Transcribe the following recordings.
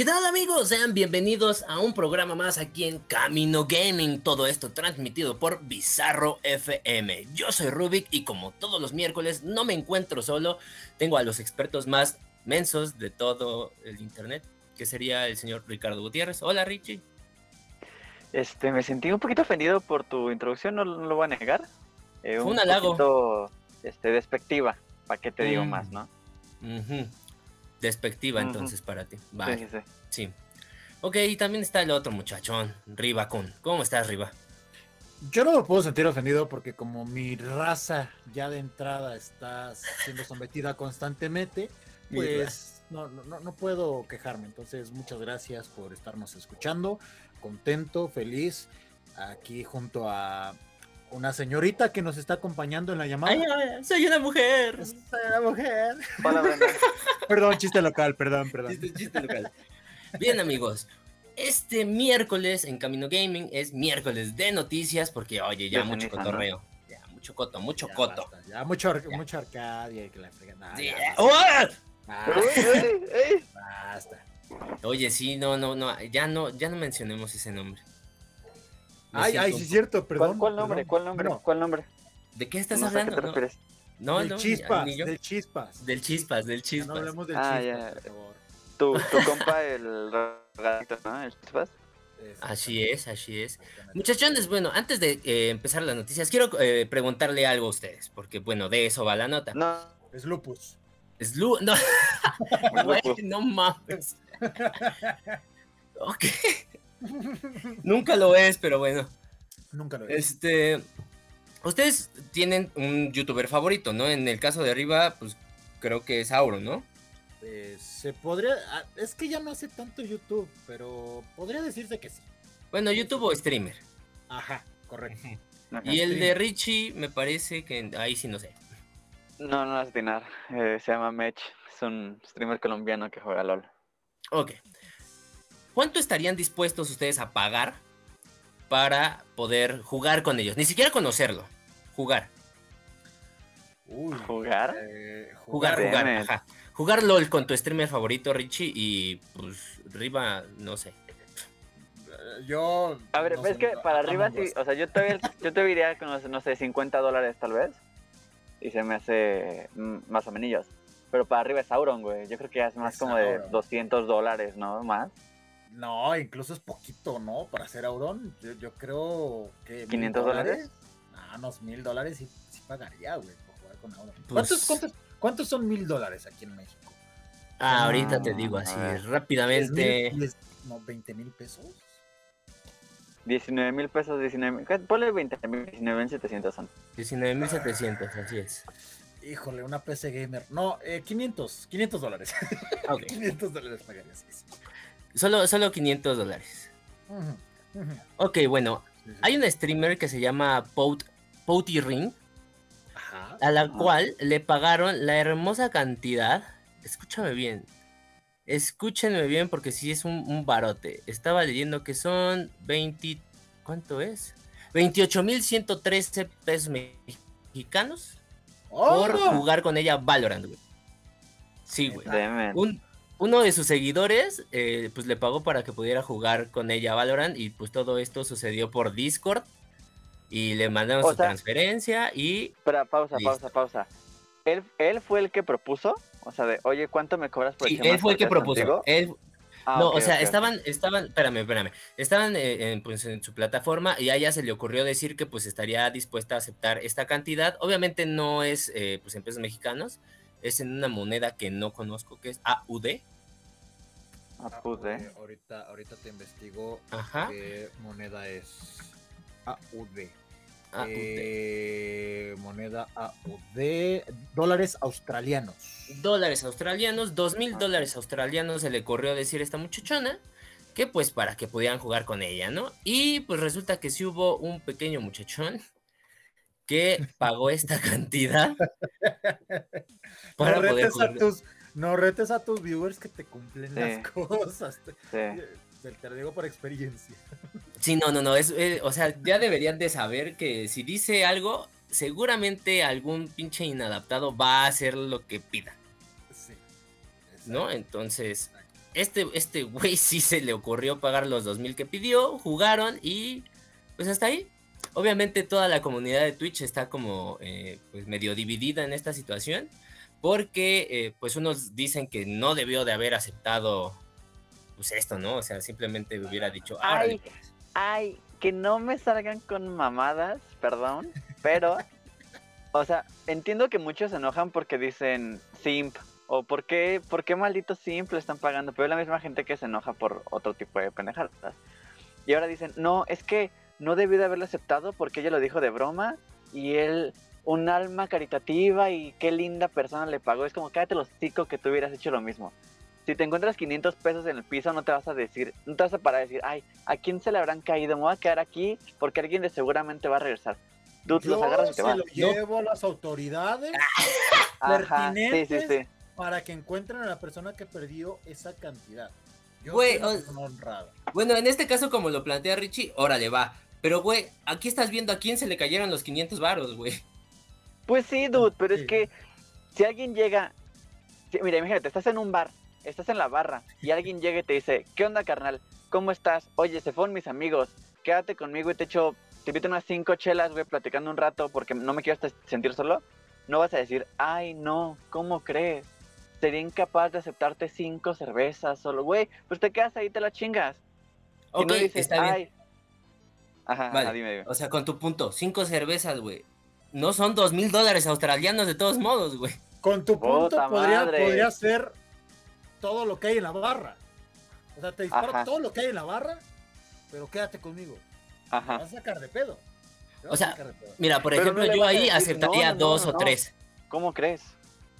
¿Qué tal amigos? Sean bienvenidos a un programa más aquí en Camino Gaming. Todo esto transmitido por Bizarro FM. Yo soy Rubik y como todos los miércoles no me encuentro solo. Tengo a los expertos más mensos de todo el internet, que sería el señor Ricardo Gutiérrez. Hola Richie. Este, me sentí un poquito ofendido por tu introducción, no, lo voy a negar. Eh, un, un halago. Poquito, este, despectiva, ¿para qué te digo mm. más, no? Despectiva entonces para ti. Vale. Sí, sí, sí. Ok, y también está el otro muchachón, Riva Kun. ¿Cómo estás, Riva? Yo no me puedo sentir ofendido porque como mi raza ya de entrada está siendo sometida constantemente, pues no, no, no puedo quejarme. Entonces, muchas gracias por estarnos escuchando. Contento, feliz, aquí junto a una señorita que nos está acompañando en la llamada. Ay, soy una mujer. Soy una mujer. perdón, chiste local, perdón, perdón. Chiste, local. Bien, amigos. Este miércoles en Camino Gaming es miércoles de noticias porque, oye, ya mucho cotorreo. Ya, mucho coto, mucho coto. ya, mucho, mucho arcadia y que la Basta. Oye, sí, no, no, no, ya no, ya no mencionemos ese nombre. Ay, ay, sí es cierto, perdón. ¿Cuál, nombre? ¿Cuál nombre? ¿Cuál nombre? ¿De qué estás hablando? Qué te refieres? No, del chispas, del chispas. Del chispas, del chispas. No hablemos del ah, chispas, por favor. Tu, tu compa, el regalito, ¿no? El chispas. Así es, así es. Muchachones, bueno, antes de eh, empezar las noticias, quiero eh, preguntarle algo a ustedes, porque bueno, de eso va la nota. No. Es lupus. Es lupus. No. no mames. ok. Nunca lo es, pero bueno. Nunca lo es. Este. Ustedes tienen un youtuber favorito, ¿no? En el caso de arriba, pues creo que es Auro, ¿no? Eh, se podría. Ah, es que ya no hace tanto YouTube, pero podría decirse que sí. Bueno, YouTube o streamer. Ajá, correcto. y el de Richie, me parece que ahí sí no sé. No, no es dinar. Eh, se llama Mech. Es un streamer colombiano que juega LOL. Ok. ¿Cuánto estarían dispuestos ustedes a pagar para poder jugar con ellos? Ni siquiera conocerlo, jugar. ¿Jugar? Eh, jugar, jugar, ajá. Jugar LOL con tu streamer favorito, Richie, y pues Riva, no sé. Yo. A ver, es que para arriba sí, o sea, yo te, yo te diría con, no sé, 50 dólares tal vez. Y se me hace mm, más o menos. Pero para arriba es Sauron, güey. Yo creo que ya es más como de 200 dólares, ¿no? Más. No, incluso es poquito, ¿no? Para hacer Auron, yo, creo que... ¿500 dólares? Ah, unos mil dólares sí, pagaría, güey, por jugar con Auron. Pues ¿Cuántos, son mil dólares aquí en México? Ah, ahorita te digo así, rápidamente... no, 20 mil pesos. 19 mil pesos, 19 mil. Ponle 20 mil, 19 mil 700 son. 19 mil 700, así es. Híjole, una PC gamer. No, eh, 500, 500 dólares. Okay. 500 dólares pagaría, sí. Solo, solo 500 dólares. Ok, bueno. Hay una streamer que se llama Pouty Ring. A la cual le pagaron la hermosa cantidad. Escúchame bien. Escúchenme bien porque sí es un, barote. Estaba leyendo que son 20. ¿Cuánto es? 28.113 pesos mexicanos por ¡Oh! jugar con ella Valorant, güey. Sí, güey. Un, uno de sus seguidores eh, pues le pagó para que pudiera jugar con ella Valorant y pues todo esto sucedió por Discord y le mandaron su transferencia y... Espera, pausa, pausa, pausa. ¿Él, ¿Él fue el que propuso? O sea, de, oye, ¿cuánto me cobras por Sí, él fue el que propuso. Él, ah, no, o sea, estaban, estaban, espérame, espérame, estaban eh, en, pues, en su plataforma y a ella se le ocurrió decir que pues estaría dispuesta a aceptar esta cantidad. Obviamente no es eh, pues en pesos mexicanos, es en una moneda que no conozco, que es AUD. AUD. ahorita, ahorita te investigo qué moneda es AUD. Eh, moneda AUD, dólares australianos. Dólares australianos, dos mil dólares australianos se le corrió a decir a esta muchachona que pues para que pudieran jugar con ella, ¿no? Y pues resulta que sí hubo un pequeño muchachón que pagó esta cantidad para poder jugar. A tus, no retes a tus viewers que te cumplen las cosas. Te, lo digo por experiencia. Sí, no, no, no. Es, eh, o sea, ya deberían de saber que si dice algo, seguramente algún pinche inadaptado va a hacer lo que pida. Sí. ¿No? Entonces, este, este güey sí se le ocurrió pagar los 2000 que pidió, jugaron y pues hasta ahí. Obviamente toda la comunidad de Twitch está como eh, pues medio dividida en esta situación porque eh, pues unos dicen que no debió de haber aceptado pues esto, ¿no? O sea, simplemente hubiera dicho, ay, pues". ay, que no me salgan con mamadas, perdón, pero, o sea, entiendo que muchos se enojan porque dicen simp, o por qué, por qué maldito simp le están pagando, pero es la misma gente que se enoja por otro tipo de pendejadas. Y ahora dicen, no, es que no debió de haberlo aceptado porque ella lo dijo de broma y él un alma caritativa y qué linda persona le pagó. Es como, cállate los chicos que tú hubieras hecho lo mismo si te encuentras 500 pesos en el piso, no te vas a decir, no te vas a parar a decir, ay, ¿a quién se le habrán caído? Me voy a quedar aquí porque alguien de seguramente va a regresar. Dude, los agarras y te se lo llevo a las autoridades pertinentes para que encuentren a la persona que perdió esa cantidad. Yo güey, bueno, en este caso, como lo plantea Richie, órale, va. Pero, güey, aquí estás viendo a quién se le cayeron los 500 varos, güey. Pues sí, dude, pero es que si alguien llega, mira, imagínate, estás en un bar estás en la barra y alguien llega y te dice, ¿qué onda, carnal? ¿Cómo estás? Oye, se fueron mis amigos, quédate conmigo y te echo, te invito unas cinco chelas, voy platicando un rato porque no me quiero sentir solo. No vas a decir, ay, no, ¿cómo crees? Sería incapaz de aceptarte cinco cervezas solo, güey, pues te quedas ahí y te la chingas. Ok, no dices, está bien. Ajá, vale. dime, dime. O sea, con tu punto, cinco cervezas, güey. No son dos mil dólares australianos de todos modos, güey. Con tu punto podría, podría, ser todo lo que hay en la barra. O sea, te disparo todo lo que hay en la barra, pero quédate conmigo. Ajá. vas a sacar de pedo. O sea, mira, por ejemplo, yo ahí aceptaría dos o tres. ¿Cómo crees?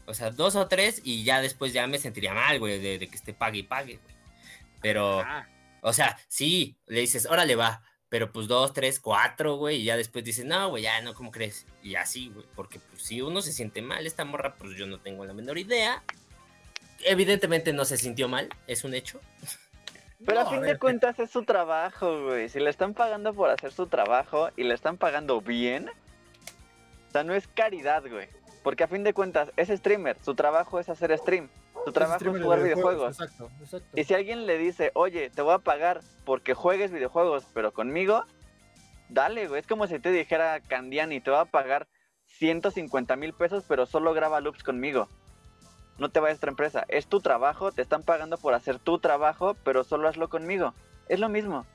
O sea, dos o tres y ya después ya me sentiría mal, güey, de, que esté pague y pague, güey. Pero, o sea, sí, le dices, órale, va. Pero pues dos, tres, cuatro, güey, y ya después dices, no, güey, ya no, ¿cómo crees? Y así, güey, porque pues, si uno se siente mal, esta morra, pues yo no tengo la menor idea evidentemente no se sintió mal, es un hecho. Pero a fin de cuentas es su trabajo, güey. Si le están pagando por hacer su trabajo y le están pagando bien, o sea, no es caridad, güey. Porque a fin de cuentas es streamer, su trabajo es hacer stream. Su trabajo es, jugar videojuegos. Exacto, exacto. Y si alguien le dice, oye, te voy a pagar porque juegues videojuegos, pero conmigo, dale, güey. Es como si te dijera Candiani, te voy a pagar 150 mil pesos, pero solo graba loops conmigo no te vayas a otra empresa. Es tu trabajo, te están pagando por hacer tu trabajo, pero solo hazlo conmigo. Es lo mismo.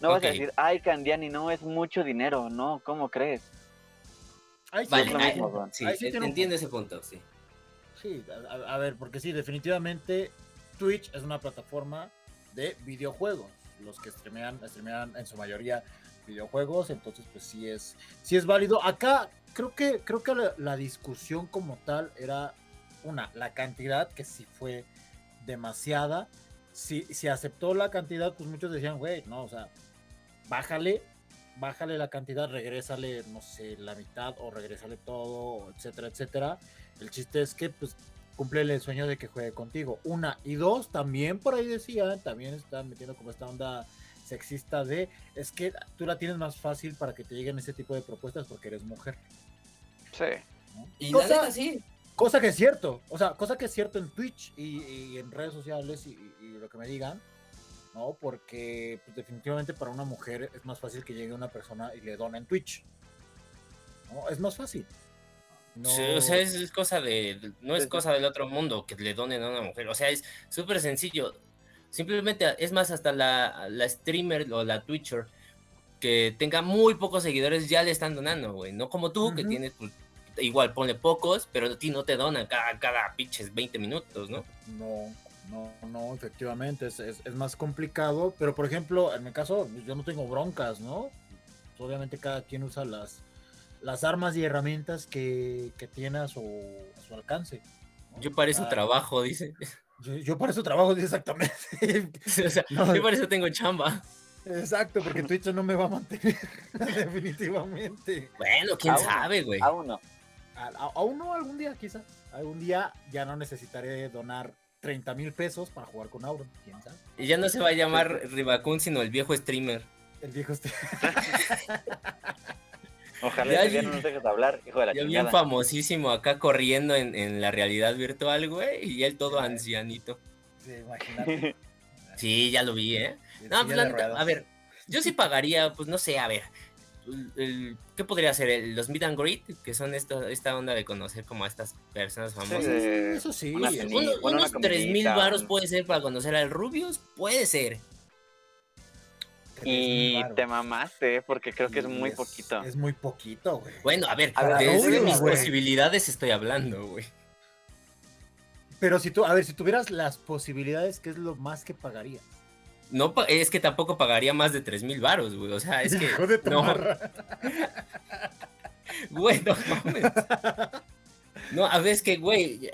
No vas a decir, ay, Candiani, no es mucho dinero. No, ¿cómo crees? vale, sí, entiendo ese punto, sí. Sí, a, ver, porque sí, definitivamente Twitch es una plataforma de videojuegos. Los que streamean, streamean en su mayoría videojuegos, entonces pues sí es, sí es válido. Acá creo que, creo que la discusión como tal era una, la cantidad, que sí fue demasiada. Si, si aceptó la cantidad, pues muchos decían, güey, no, o sea, bájale, bájale la cantidad, regrésale, no sé, la mitad o regrésale todo, etcétera, etcétera. El chiste es que, pues, cumple el sueño de que juegue contigo. Una y dos, también por ahí decían, también están metiendo como esta onda sexista de, es que tú la tienes más fácil para que te lleguen ese tipo de propuestas porque eres mujer. Sí. Y la sí, Cosa que es cierto, o sea, cosa que es cierto en Twitch y, en redes sociales y, lo que me digan, ¿no? Porque pues, definitivamente para una mujer es más fácil que llegue una persona y le dona en Twitch. ¿no? Es más fácil. Sí, o sea, es, cosa de, no es cosa del otro mundo que le donen a una mujer, o sea, es súper sencillo. Simplemente, es más, hasta la, la streamer o la Twitcher que tenga muy pocos seguidores ya le están donando, güey. No como tú, que tienes pues, igual pone pocos, pero a ti no te donan cada, cada pinches 20 minutos, ¿no? No, no, no, efectivamente, es, es, más complicado, pero por ejemplo, en mi caso, yo no tengo broncas, ¿no? Obviamente cada quien usa las, las armas y herramientas que, que tiene a su, alcance. Yo para eso ah. trabajo, dice. Yo, para eso trabajo, exactamente. yo para eso tengo chamba. Exacto, porque Twitch no me va a mantener definitivamente. Bueno, quién sabe, güey. Aún no. Aún no, algún día quizá. Algún día ya no necesitaré donar 30 mil pesos para jugar con Auron, quién sabe. Y ya no se va a llamar Ribacun, sino el viejo streamer. El viejo streamer. Ojalá ya, no nos dejes hablar, hijo de la ya bien famosísimo acá corriendo en, en, la realidad virtual, güey, y él todo ancianito. Sí, imagínate. sí, ya lo vi, ¿eh? No, pues, a ver, yo sí pagaría, pues no sé, a ver, ¿qué podría ser? los meet and greet, que son esto, esta onda de conocer como a estas personas famosas. eso sí. unos, unos 3 mil baros puede ser para conocer al Rubius, puede ser. Y te mamaste, porque creo que es muy poquito. Es muy poquito, güey. Bueno, a ver, de mis posibilidades estoy hablando, güey. Pero si tú, a ver, si tuvieras las posibilidades, ¿qué es lo más que pagarías? No, es que tampoco pagaría más de 3 mil varos, güey. O sea, es que. Hijo de no. güey, no mames. No, a ver, es que, güey.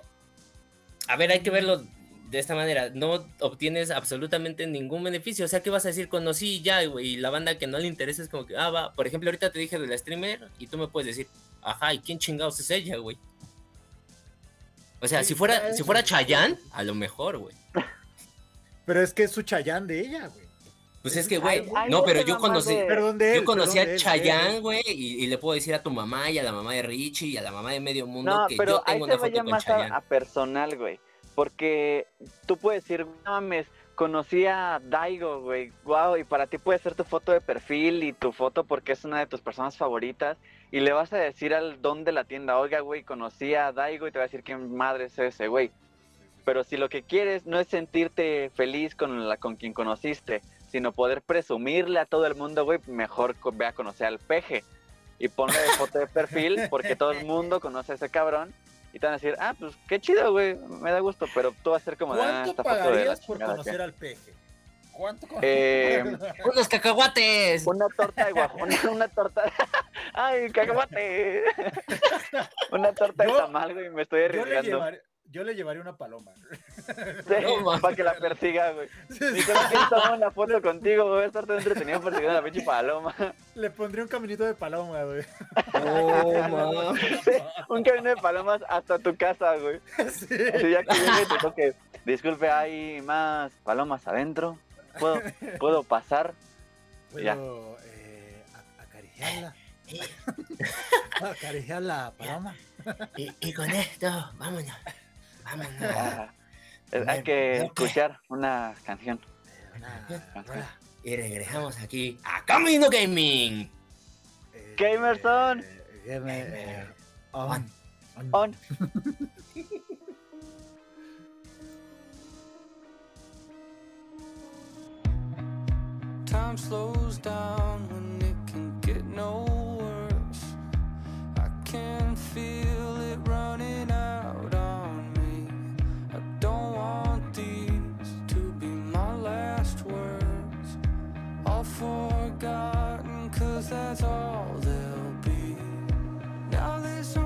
A ver, hay que verlo de esta manera. No obtienes absolutamente ningún beneficio. O sea, ¿qué vas a decir? Conocí ya, güey. Y la banda que no le interesa es como que, ah, va. Por ejemplo, ahorita te dije de la streamer y tú me puedes decir, ajá, ¿y quién chingados es ella, güey? O sea, si fuera, si fuera Chayanne, a lo mejor, güey. Pero es que es su Chayán de ella, güey. Pues es que, güey, no, pero yo conocí, yo conocí a Chayanne, güey, y, le puedo decir a tu mamá y a la mamá de Richie y a la mamá de medio mundo que yo tengo una foto con más a, personal, güey, porque tú puedes decir, no mames, conocí a Daigo, güey, wow, y para ti puede ser tu foto de perfil y tu foto porque es una de tus personas favoritas, y le vas a decir al don de la tienda, oiga, güey, conocí a Daigo y te va a decir quién madre es ese, güey. Pero si lo que quieres no es sentirte feliz con, la, con quien conociste, sino poder presumirle a todo el mundo, güey, mejor ve a conocer al peje y ponle foto de perfil porque todo el mundo conoce a ese cabrón y te van a decir, ah, pues qué chido, güey, me da gusto, pero tú vas a ser como, ah, ¿Cuánto pagarías por conocer al peje? ¿Cuánto? Eh, unos cacahuates. Una torta de guajón, una torta. Ay, cacahuate. una torta de tamal, güey, me estoy arriesgando. Yo le llevaría una paloma. Sí, para que la persiga, güey. Sí, sí. tomar una foto contigo, voy a estar todo entretenido persiguiendo a la pinche paloma. Le pondría un caminito de paloma, güey. Oh, sí, un camino de palomas hasta tu casa, güey. Sí. Así ya que llegue y te toque. Disculpe, hay más palomas adentro. ¿Puedo, ¿puedo pasar? ¿Puedo eh, acariciarla? acariciar la paloma. Y, y con esto, vámonos. Ah, hay que escuchar una canción. Y regresamos aquí a Camino Gaming. Gamerson. Gamer, on. On. Time slows down when it can get no forgotten cause that's all they'll be. Now there's only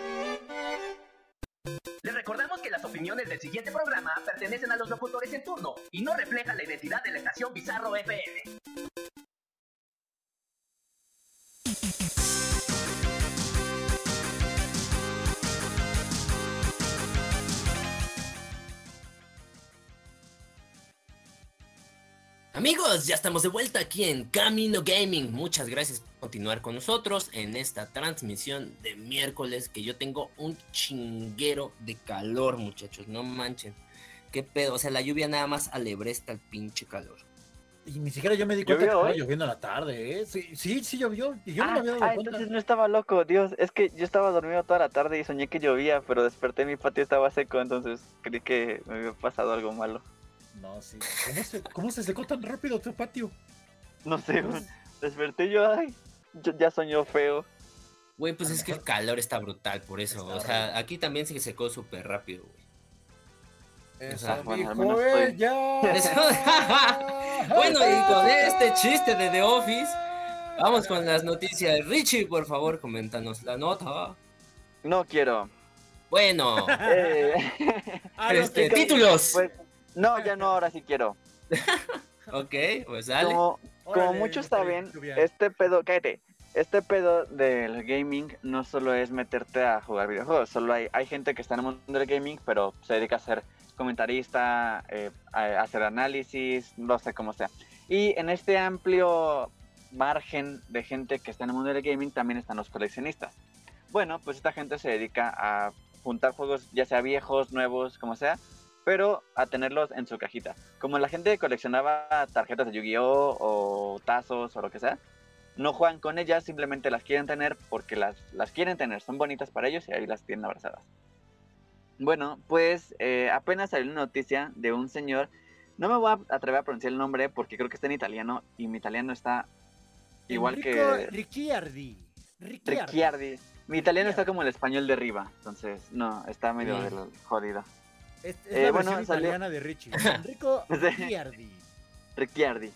Recordamos que las opiniones del siguiente programa pertenecen a los locutores en turno y no reflejan la identidad de la estación Bizarro FM. Amigos, ya estamos de vuelta aquí en Camino Gaming. Muchas gracias por continuar con nosotros en esta transmisión de miércoles que yo tengo un chinguero de calor, muchachos. No manchen. Qué pedo, o sea, la lluvia nada más alebresta el pinche calor. Y ni siquiera yo me di cuenta que estaba lloviendo a la tarde, ¿eh? Sí, sí, sí llovió. Y yo no me había dado ah, cuenta. entonces no estaba loco, Dios. Es que yo estaba dormido toda la tarde y soñé que llovía, pero desperté mi patio estaba seco, entonces creí que me había pasado algo malo. No, sí. ¿Cómo se, cómo se secó tan rápido tu patio? No sé, Desperté yo, ay, ya soñó feo. Güey, pues es que el calor está brutal, por eso. o sea, aquí también se secó súper rápido, güey. o sea, bueno, ya. bueno, y con este chiste de The Office, vamos con las noticias. Richie, por favor, coméntanos la nota. No quiero. Bueno. Eh. Este, títulos. Pues, no, ya no, ahora sí quiero. ok, pues dale. Como, muchos saben, este pedo, cállate, este pedo del gaming no solo es meterte a jugar videojuegos, solo hay, hay gente que está en el mundo del gaming, pero se dedica a ser comentarista, eh, a hacer análisis, no sé cómo sea. Y en este amplio margen de gente que está en el mundo del gaming también están los coleccionistas. Bueno, pues esta gente se dedica a juntar juegos, ya sea viejos, nuevos, como sea, pero a tenerlos en su cajita. Como la gente coleccionaba tarjetas de Yu-Gi-Oh o tazos o lo que sea, no juegan con ellas, simplemente las quieren tener porque las, las quieren tener, son bonitas para ellos y ahí las tienen abrazadas. Bueno, pues eh, apenas salió una noticia de un señor, no me voy a atrever a pronunciar el nombre porque creo que está en italiano y mi italiano está igual que... Ricciardi. Ricciardi. Mi italiano está como el español de arriba, entonces no, está medio jodido. Es, eh, la bueno, italiana de Richie. Enrico Ricciardi. Ricciardi.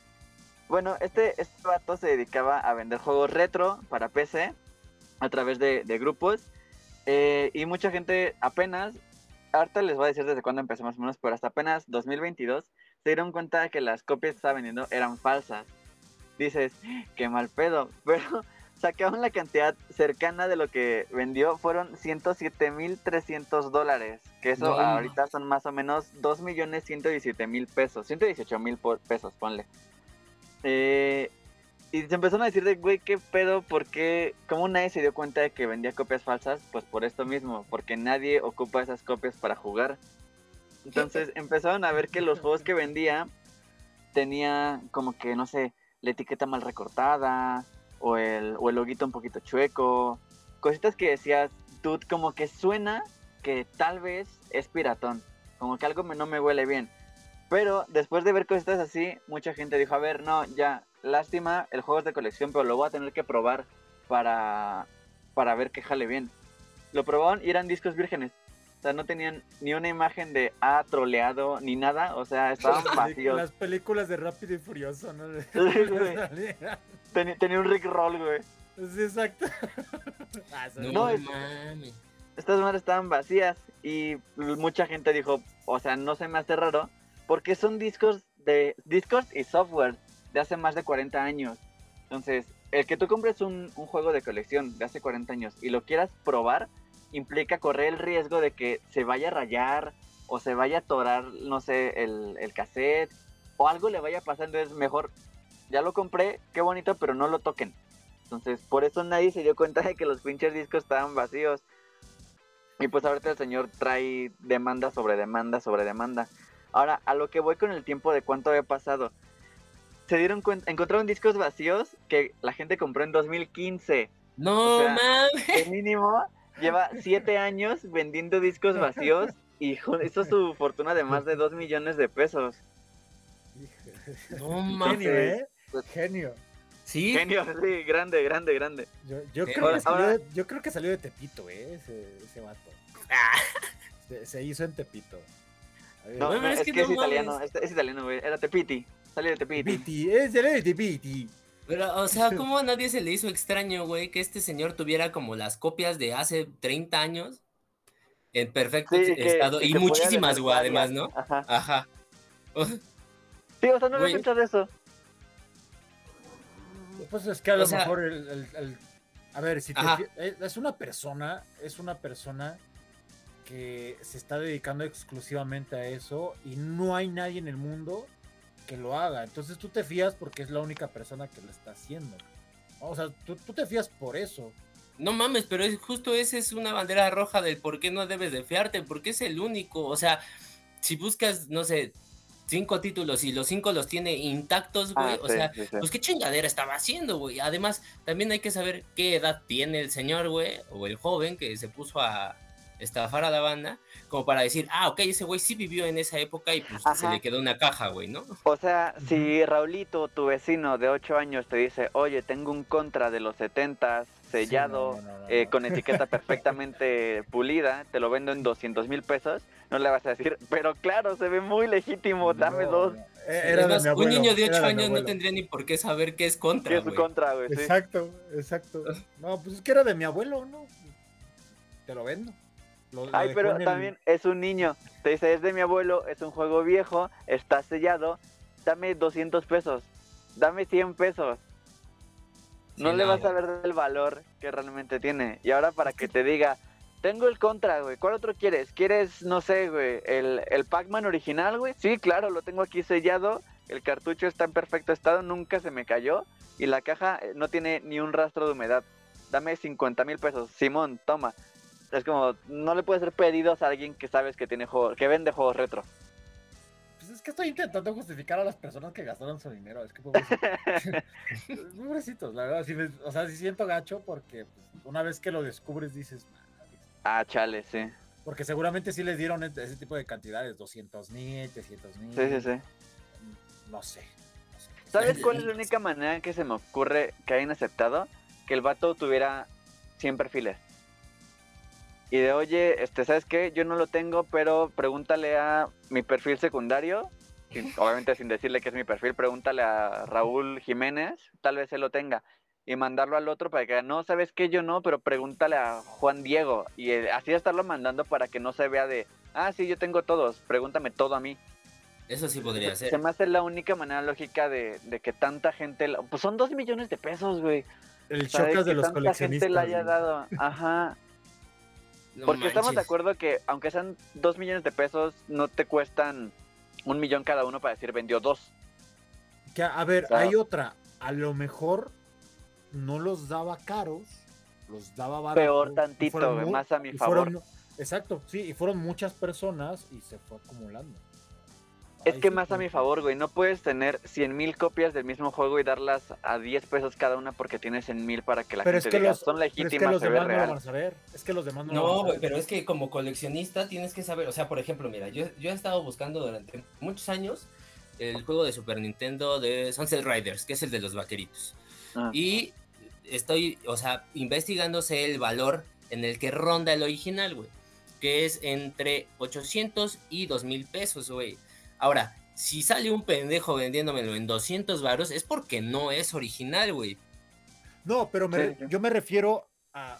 Bueno, este, este vato se dedicaba a vender juegos retro para PC a través de, grupos. Eh, y mucha gente apenas, ahorita les voy a decir desde cuándo empezó más o menos, pero hasta apenas 2022 se dieron cuenta de que las copias que estaba vendiendo eran falsas. Dices, qué mal pedo, pero sacaron la cantidad cercana de lo que vendió, fueron 107.300 dólares, que eso ahorita son más o menos 2.117.000 pesos, 118.000 pesos, ponle. Eh, y se empezaron a decir de, güey, ¿qué pedo? ¿Por qué? ¿Cómo nadie se dio cuenta de que vendía copias falsas? Pues por esto mismo, porque nadie ocupa esas copias para jugar. Entonces empezaron a ver que los juegos que vendía tenía como que, no sé, la etiqueta mal recortada, o el, o el loguito un poquito chueco, cositas que decías, dude, como que suena que tal vez es piratón, como que algo no me huele bien. Pero después de ver cositas así, mucha gente dijo, a ver, no, ya, lástima, el juego es de colección, pero lo voy a tener que probar para, para ver que jale bien. Lo probaron y eran discos vírgenes. O sea, no tenían ni una imagen de ah, troleado ni nada. O sea, estaban vacíos. Las películas de Rápido y Furioso, ¿no? tenía un Rick Roll, güey. Sí, exacto. Ah, no, mames. Estas madres estaban vacías y mucha gente dijo, o sea, no se me hace raro, porque son discos de discos y software de hace más de 40 años. Entonces, el que tú compres un, juego de colección de hace 40 años y lo quieras probar, implica correr el riesgo de que se vaya a rayar o se vaya a atorar, no sé, el, el cassette o algo le vaya pasando. Es mejor ya lo compré, qué bonito, pero no lo toquen. Entonces, por eso nadie se dio cuenta de que los pinches discos estaban vacíos. Y pues ahorita el señor trae demanda sobre demanda sobre demanda. Ahora, a lo que voy con el tiempo de cuánto había pasado. Se dieron cuenta, encontraron discos vacíos que la gente compró en 2015. No mames. El mínimo lleva siete años vendiendo discos vacíos y hizo su fortuna de más de 2 millones de pesos. No mames. Pues, genio. ¿Sí? Genio, sí, grande, grande, grande. Yo, creo, que salió de, yo creo que salió de Tepito, eh, ese, ese vato. Ah. Se, hizo en Tepito. No, es, que, es, italiano, es, italiano, güey. Era Tepiti. Salió de Tepiti. Tepiti, es de Tepiti. Pero, o sea, ¿cómo a nadie se le hizo extraño, güey, que este señor tuviera como las copias de hace 30 años en perfecto estado? y muchísimas, güey, además, ¿no? Ajá. Ajá. sí, o sea, no había de eso. Pues es que a lo mejor el, A ver, si eh, es una persona, es una persona que se está dedicando exclusivamente a eso y no hay nadie en el mundo que lo haga. Entonces tú te fías porque es la única persona que lo está haciendo. O sea, tú, tú te fías por eso. No mames, pero es, justo esa es una bandera roja del por qué no debes de fiarte, porque es el único. O sea, si buscas, no sé, cinco títulos y los cinco los tiene intactos, güey. Ah, o sea, pues qué chingadera estaba haciendo, güey. Además, también hay que saber qué edad tiene el señor, güey, o el joven que se puso a estafar a la banda, como para decir, ah, ok, ese güey sí vivió en esa época y pues se le quedó una caja, güey, ¿no? O sea, si Raulito, tu vecino de ocho años, te dice, oye, tengo un contra de los setentas, sellado, eh, con etiqueta perfectamente pulida, te lo vendo en 200 mil pesos, no le vas a decir, pero claro, se ve muy legítimo, dame dos. un niño de 8 años no tendría ni por qué saber qué es contra. ¿Qué es contra, güey? Exacto, exacto. No, pues es que era de mi abuelo, ¿no? Te lo vendo. Ay, pero también es un niño. Te dice, es de mi abuelo, es un juego viejo, está sellado, dame 200 pesos, dame 100 pesos. No le vas a ver el valor que realmente tiene. Y ahora para que te diga, tengo el contra, güey. ¿Cuál otro quieres? ¿Quieres, no sé, güey, el, el Pac-Man original, güey? Sí, claro, lo tengo aquí sellado. El cartucho está en perfecto estado, nunca se me cayó. Y la caja eh, no tiene ni un rastro de humedad. Dame 50 mil pesos. Simón, toma. Es como, no le puedes hacer pedidos a alguien que sabes que tiene juego, que vende juegos retro. Es que estoy intentando justificar a las personas que gastaron su dinero. Es que pobrecitos. la verdad. o sea, sí siento gacho porque pues, una vez que lo descubres dices, Ah, chale, sí. Porque seguramente sí les dieron ese tipo de cantidades, 200 mil, 300 mil. Sí, sí, sí. Mm, no sé, ¿Sabes cuál es la única manera que se me ocurre que hayan aceptado? Que el vato tuviera 100 perfiles. Y de, oye, este, ¿sabes qué? Yo no lo tengo, pero pregúntale a mi perfil secundario. obviamente sin decirle que es mi perfil, pregúntale a Raúl Jiménez, tal vez él lo tenga y mandarlo al otro para que no sabes que yo no, pero pregúntale a Juan Diego y eh, así estarlo mandando para que no se vea de, ah, sí, yo tengo todos, pregúntame todo a mí. Eso sí podría ser. Se me hace la única manera lógica de, que tanta gente, pues son dos millones de pesos, güey. el chocas de, los coleccionistas. Gente le haya dado, ajá. Porque estamos de acuerdo que aunque sean dos millones de pesos, no te cuestan un millón cada uno para decir vendió dos. Que, a ver, hay otra. A lo mejor no los daba caros, los daba baratos. Peor tantito, más a mi favor. exacto, sí, y fueron muchas personas y se fue acumulando. Es que más a mi favor, güey, no puedes tener 100 mil copias del mismo juego y darlas a 10 pesos cada una porque tienes 100 mil para que la gente diga, son legítimas, es que los demás no lo van a saber. Es que los demás no, no güey, pero es que como coleccionista tienes que saber, o sea, por ejemplo, mira, yo, yo he estado buscando durante muchos años el juego de Super Nintendo de Sunset Riders, que es el de los vaqueritos. Ah. Y estoy, o sea, investigándose el valor en el que ronda el original, güey, que es entre 800 y 2000 pesos, güey. Ahora, si sale un pendejo vendiéndomelo en 200 varos, es porque no es original, güey. No, pero yo me refiero a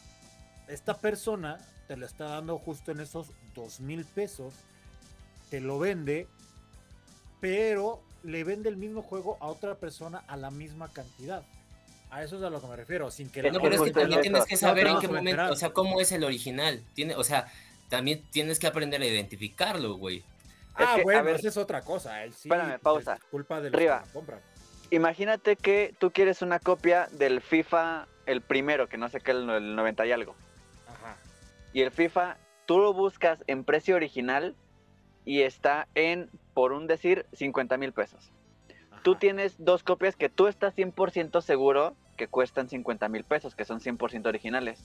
esta persona, te lo está dando justo en esos dos mil pesos, te lo vende, pero le vende el mismo juego a otra persona a la misma cantidad. A eso es a lo que me refiero, sin que... No, pero es que también tienes que saber en qué momento, o sea, cómo es el original. Tiene, o sea, también tienes que aprender a identificarlo, güey. Ah, bueno, esa es otra cosa. espérame, pausa. culpa de Riva, Imagínate que tú quieres una copia del FIFA, el primero, que no sé qué, el, el 90 y algo. Ajá. Y el FIFA, tú lo buscas en precio original y está en, por un decir, 50 mil pesos. Tú tienes dos copias que tú estás 100% seguro que cuestan 50 mil pesos, que son 100% originales.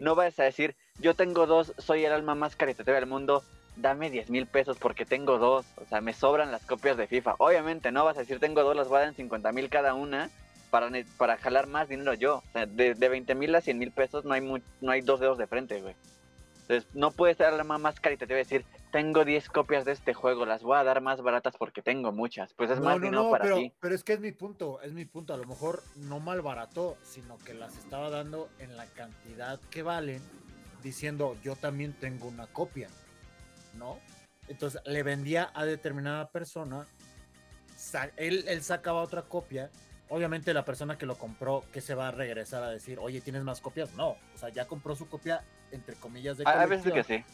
No vas a decir, yo tengo dos, soy el alma más caritativa del mundo, dame 10 mil pesos porque tengo dos, o sea, me sobran las copias de FIFA. Obviamente no vas a decir tengo dos, las voy a dar en 50 mil cada una para, para jalar más dinero yo. O sea, de, de 20 mil a 100 mil pesos no hay, no hay dos dedos de frente, güey. Entonces, no puedes ser la más caritativa y decir, tengo 10 copias de este juego, las voy a dar más baratas porque tengo muchas. Pues es más dinero para pero, ti. Pero es que es mi punto, es mi punto. A lo mejor no mal barato, sino que las estaba dando en la cantidad que valen, diciendo, yo también tengo una copia. ¿No? Entonces le vendía a determinada persona, él, él sacaba otra copia. Obviamente la persona que lo compró, que se va a regresar a decir, oye, ¿tienes más copias? No, o sea, ya compró su copia, entre comillas, de colección. Hay veces que sí.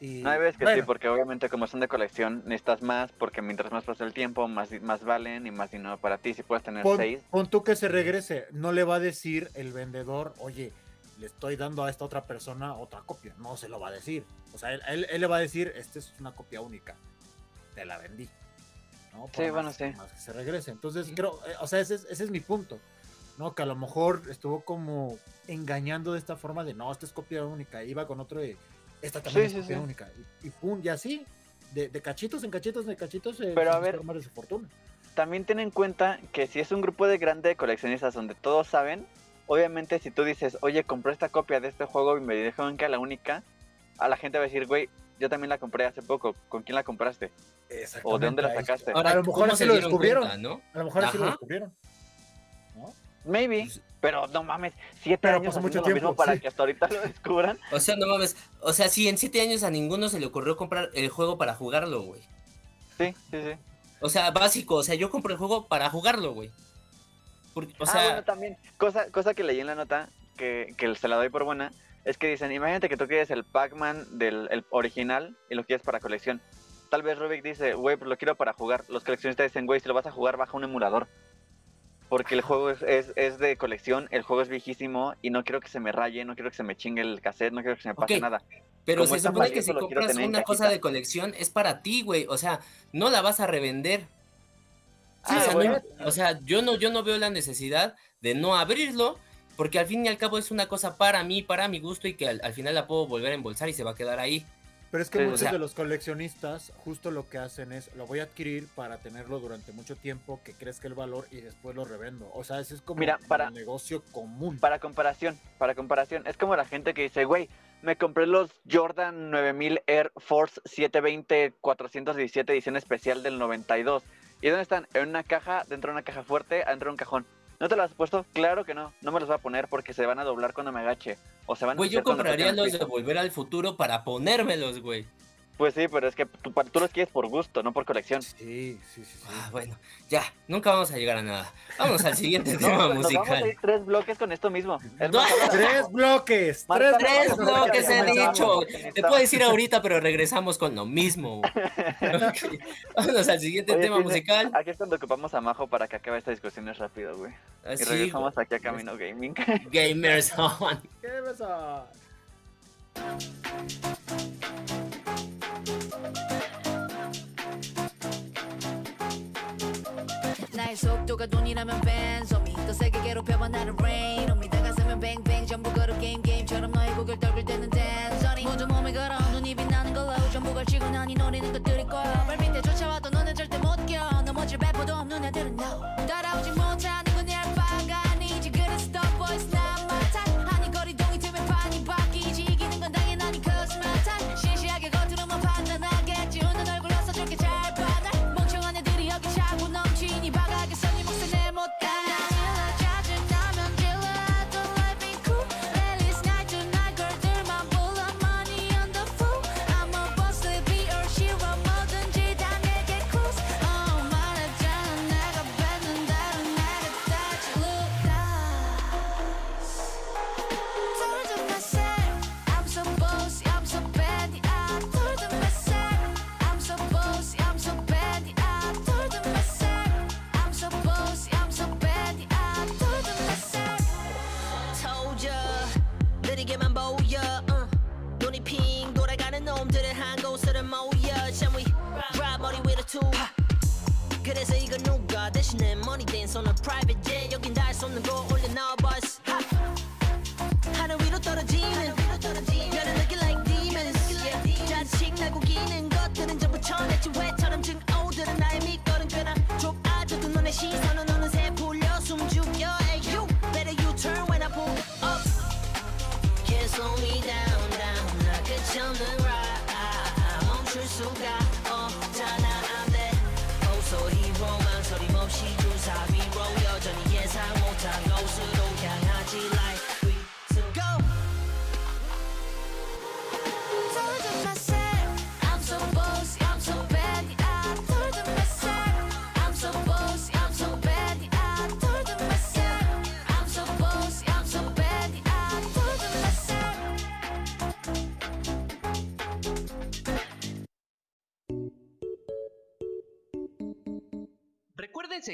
Y, hay veces que sí, porque obviamente como son de colección, necesitas más, porque mientras más pasa el tiempo, más, más valen y más dinero para ti. Si puedes tener seis. Pon tú que se regrese, no le va a decir el vendedor, oye, le estoy dando a esta otra persona otra copia. No se lo va a decir. O sea, él, le va a decir, esta es una copia única. Te la vendí. ¿no? sí, bueno, sí. que se regrese. Entonces, creo, eh, o sea, ese es, mi punto. ¿no? Que a lo mejor estuvo como engañando de esta forma de, no, esta es copia única. Iba con otro de, esta también es copia única. Y, pum, y así, de, cachitos en cachitos en cachitos. Pero a ver, de su fortuna. también ten en cuenta que si es un grupo de grandes coleccionistas donde todos saben, obviamente si tú dices, oye, compré esta copia de este juego y me dijeron que era la única, a la gente va a decir, güey, yo también la compré hace poco, ¿con quién la compraste? ¿O de dónde la sacaste? a lo mejor así lo descubrieron, ¿no? A lo mejor así lo descubrieron. ¿No? Maybe, pues, pero no mames, siete años mucho tiempo para que hasta ahorita lo descubran. O sea, no mames, o sea, si en siete años a ninguno se le ocurrió comprar el juego para jugarlo, güey. Sí, sí, sí. O sea, básico, o sea, yo compré el juego para jugarlo, güey o ah, sea... bueno, también, cosa, cosa que leí en la nota, que, que se la doy por buena, es que dicen, imagínate que tú quieres el Pac-Man del original y lo quieres para colección. Tal vez Rubik dice, güey, pues lo quiero para jugar. Los coleccionistas dicen, güey, si lo vas a jugar, baja un emulador. Porque el juego es, es, es, de colección, el juego es viejísimo y no quiero que se me raye, no quiero que se me chingue el cassette, no quiero que se me pase nada. Pero se supone que si compras una cosa de colección es para ti, güey. O sea, no la vas a revender. Ah, o, sea, yo no, yo no veo la necesidad de no abrirlo, porque al fin y al cabo es una cosa para mí, para mi gusto, y que al, final la puedo volver a embolsar y se va a quedar ahí. Pero es que muchos de los coleccionistas justo lo que hacen es, lo voy a adquirir para tenerlo durante mucho tiempo, que crezca el valor y después lo revendo. O sea, ese es como Mira, para, un negocio común. Para comparación, para comparación, es como la gente que dice, güey, me compré los Jordan 9000 Air Force 720 417 edición especial del 92 ¿Y dónde están? En una caja, dentro de una caja fuerte, adentro de un cajón. ¿No te los has puesto? Claro que no. No me los voy a poner porque se van a doblar cuando me agache. O se van Güey, yo compraría los de Volver al Futuro para ponérmelos, güey. Pues sí, pero es que tú, tú, los quieres por gusto, no por colección. Sí, sí, sí. Ah, bueno, ya, nunca vamos a llegar a nada. Vamos al siguiente tema musical. Vamos a ir tres bloques con esto mismo. tres bloques. Tres, bloques he dicho. Te puedo decir ahorita, pero regresamos con lo mismo. Vámonos al siguiente tema musical. Aquí es cuando ocupamos a Majo para que acabe esta discusión es rápido, güey. Ah, y regresamos aquí a Camino Gaming. Gamers on. Gamers on. 나의 속도가 돈이라면 벤소미 더 세게 괴롭혀봐 나를 rain on me. 다가서면 뱅뱅 전부 걸어 게임 게임처럼 너의 고개를 떨굴 때는 댄서니 모두 몸에 걸어 눈이 빛나는 걸로 전부 걸치고 난이 노리는 것들이 꽉 발밑에 쫓아와도 너는 절대 못껴. 넘어질 배포도 없는 애들은 no. 따라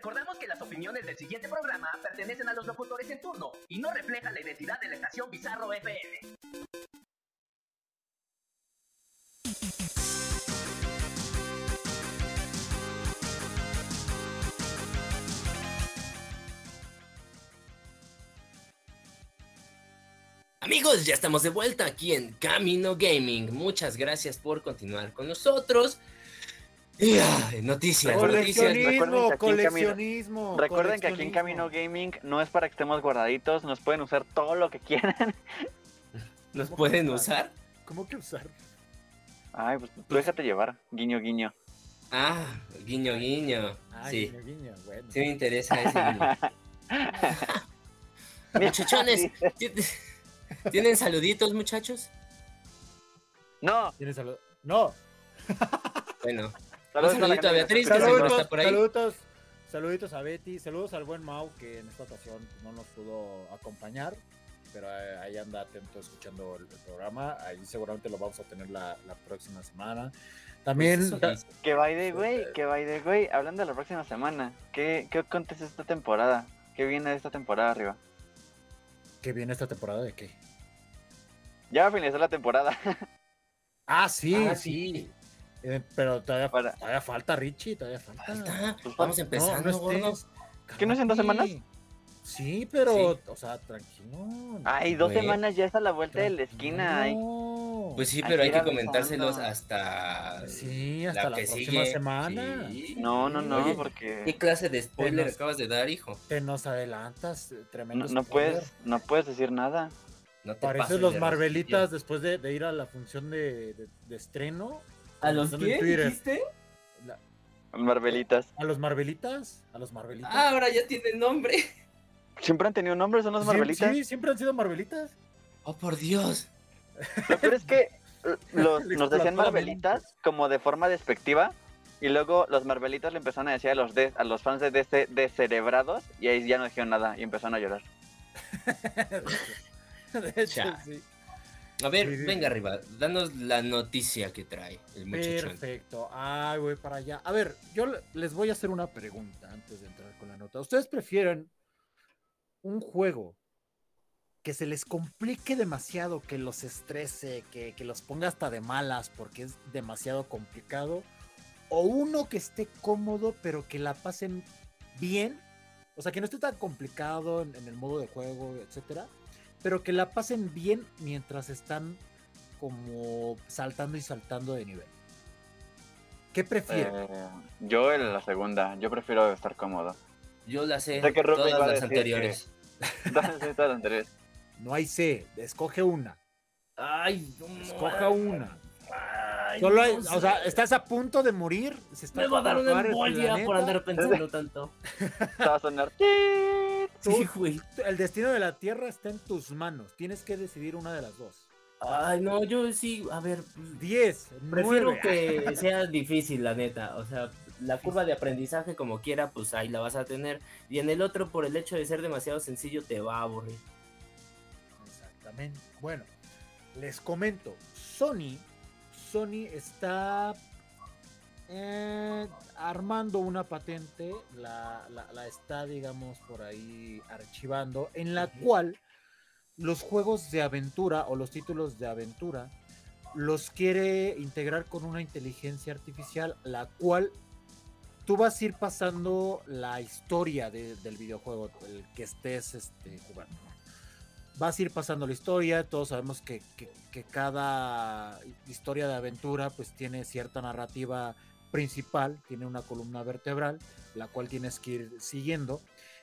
Recordamos que las opiniones del siguiente programa pertenecen a los locutores en turno y no reflejan la identidad de la estación Bizarro FM. Amigos, ya estamos de vuelta aquí en Camino Gaming. Muchas gracias por continuar con nosotros. Noticias, noticias. Coleccionismo, Recuerden que aquí en coleccionismo. Camino- Recuerden que aquí en coleccionismo. Camino Gaming no es para que estemos guardaditos, nos pueden usar todo lo que quieran. ¿Nos pueden usar? ¿Cómo que usar? Ay, pues tú déjate llevar, guiño guiño. Ah, guiño, guiño. Ah, Sí, guiño, guiño, bueno. sí me interesa ese guiño. Muchachones, ¿ti- ¿tienen saluditos, muchachos? No, ¿Tienes salud? No. Bueno, saludos Un saludito la a Beatriz, que que seguro Saluditos, está por ahí. saluditos, saluditos a Betty, saludos al buen Mau que en esta ocasión no nos pudo acompañar, pero eh, ahí anda atento escuchando el, el programa, ahí seguramente lo vamos a tener la, la próxima semana. También Pues. Que by the way, que by the way, hablando de la próxima semana, ¿qué, qué acontece esta temporada? ¿Qué viene de esta temporada arriba? que viene esta temporada de qué? Ya va a finalizar la temporada. Ah, sí, Ah, sí. sí. Eh, pero todavía, Para- todavía falta Richie, todavía falta. Falta. Pues Vamos No, empezando, no gordo. estés. ¿Que no es en dos semanas? Sí, pero, Sí. o sea, tranquilo. Ay, dos Güey. semanas ya está a la vuelta de la esquina. Ay, No. no. Pues sí, pero hay que comentárselos hasta. Sí, hasta la, próxima semana. No, no, no, porque. ¿Qué clase de spoiler acabas de dar, hijo? Te nos adelantas, eh, tremendo. No, no puedes, no puedes decir nada. No te Pareces los Marvelitas después de, ir a la función de, estreno. ¿A los qué dijiste? Marvelitas. ¿A los Marvelitas? ¿A los Marvelitas? Ah, ahora ya tiene nombre. ¿Siempre han tenido nombre? ¿Son los Marvelitas? Sí, siempre han sido Marvelitas. Oh, por Dios. Lo peor es que nos decían Marvelitas como de forma despectiva. Y luego los Marvelitas le empezaron a decir a los, de, a los fans de DC descerebrados. Y ahí ya no dijeron nada y empezaron a llorar. de hecho, sí. A ver, venga arriba, danos la noticia que trae el muchacho. Perfecto. Ay, voy para allá. A ver, yo les voy a hacer una pregunta antes de entrar con la nota. ¿Ustedes prefieren un juego que se les complique demasiado, que los estrese, que, que los ponga hasta de malas porque es demasiado complicado? ¿O uno que esté cómodo pero que la pasen bien? O sea, que no esté tan complicado en, en el modo de juego, etcétera pero que la pasen bien mientras están como saltando y saltando de nivel. ¿Qué prefieren? Eh, yo en la segunda, yo prefiero estar cómodo. Yo la sé, todas las anteriores. todas las anteriores. No hay C, escoge una. Ay, escoja una. Solo hay, o sea, estás a punto de morir. Se está Me va a dar una embolia por andar pensando tanto. va a sonar. Sí, El destino de la Tierra está en tus manos. Tienes que decidir una de las dos. Ay, no, yo sí, a ver. 10. Prefiero que sea difícil, la neta. O sea, la curva de aprendizaje, como quiera, pues ahí la vas a tener. Y en el otro, por el hecho de ser demasiado sencillo, te va a aburrir. Exactamente. Bueno, les comento. Sony, Sony está eh, armando una patente, la, está, digamos, por ahí archivando, en la cual los juegos de aventura o los títulos de aventura los quiere integrar con una inteligencia artificial, la cual tú vas a ir pasando la historia del videojuego, el que estés este, jugando. Vas a ir pasando la historia, todos sabemos que, que cada historia de aventura pues tiene cierta narrativa principal, tiene una columna vertebral, la cual tienes que ir siguiendo.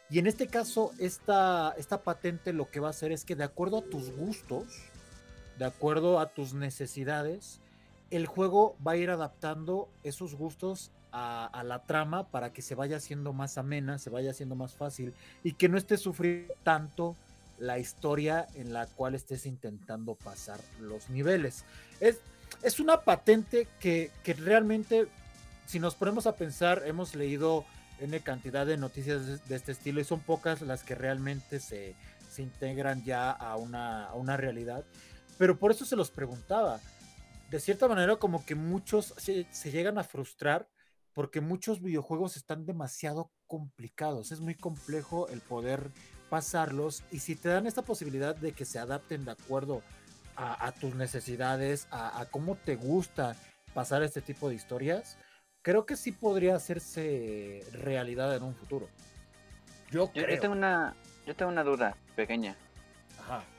Y en este caso, esta, esta patente lo que va a hacer es que de acuerdo a tus gustos, de acuerdo a tus necesidades, el juego va a ir adaptando esos gustos a, la trama para que se vaya haciendo más amena, se vaya haciendo más fácil y que no estés sufriendo tanto la historia en la cual estés intentando pasar los niveles. Es, es una patente que, que realmente si nos ponemos a pensar, hemos leído N cantidad de noticias de, este estilo y son pocas las que realmente se, integran ya a una, a una, realidad. Pero por eso se los preguntaba. De cierta manera, como que muchos se, se llegan a frustrar porque muchos videojuegos están demasiado complicados. Es muy complejo el poder pasarlos y si te dan esta posibilidad de que se adapten de acuerdo a, tus necesidades, a, a, cómo te gusta pasar este tipo de historias, creo que sí podría hacerse realidad en un futuro. Yo, creo. tengo una, yo tengo una duda pequeña.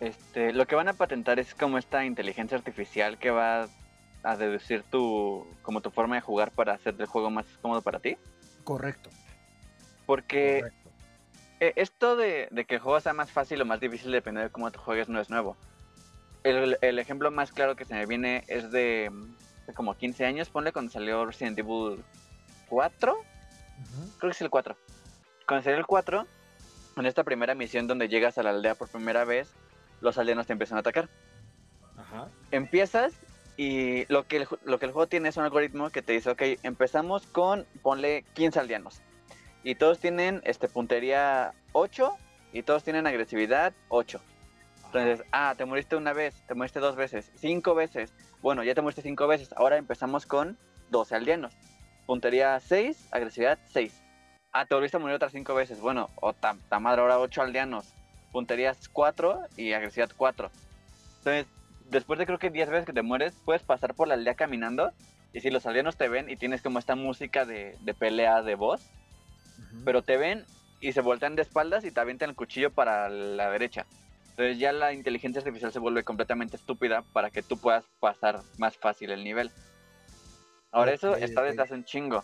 Este, lo que van a patentar es como esta inteligencia artificial que va a deducir tu, como tu forma de jugar para hacer el juego más cómodo para ti. Correcto. Porque e, esto de, que el juego sea más fácil o más difícil dependiendo de cómo tú juegues no es nuevo. el ejemplo más claro que se me viene es de como 15 años, ponle cuando salió Resident Evil 4. Creo que es el 4. Cuando salió el 4, en esta primera misión donde llegas a la aldea por primera vez, los aldeanos te empiezan a atacar. Ajá. Empiezas y lo que, el, lo que el juego tiene es un algoritmo que te dice, ok, empezamos con, ponle 15 aldeanos. Y todos tienen este, puntería 8 y todos tienen agresividad 8. Entonces, ah, te moriste una vez, te moriste dos veces, cinco veces. Bueno, ya te moriste cinco veces. Ahora empezamos con 12 aldeanos. Puntería 6, agresividad 6. Ah, te volviste a morir otras cinco veces. Bueno, o ta, madre, ahora 8 aldeanos. Punterías 4 y agresividad 4. Entonces, después de creo que 10 veces que te mueres, puedes pasar por la aldea caminando. Y si los aldeanos te ven y tienes como esta música de, pelea de voz, pero te ven y se voltean de espaldas y te avientan el cuchillo para la derecha. Entonces ya la inteligencia artificial se vuelve completamente estúpida para que tú puedas pasar más fácil el nivel. Ahora eso está desde hace un chingo.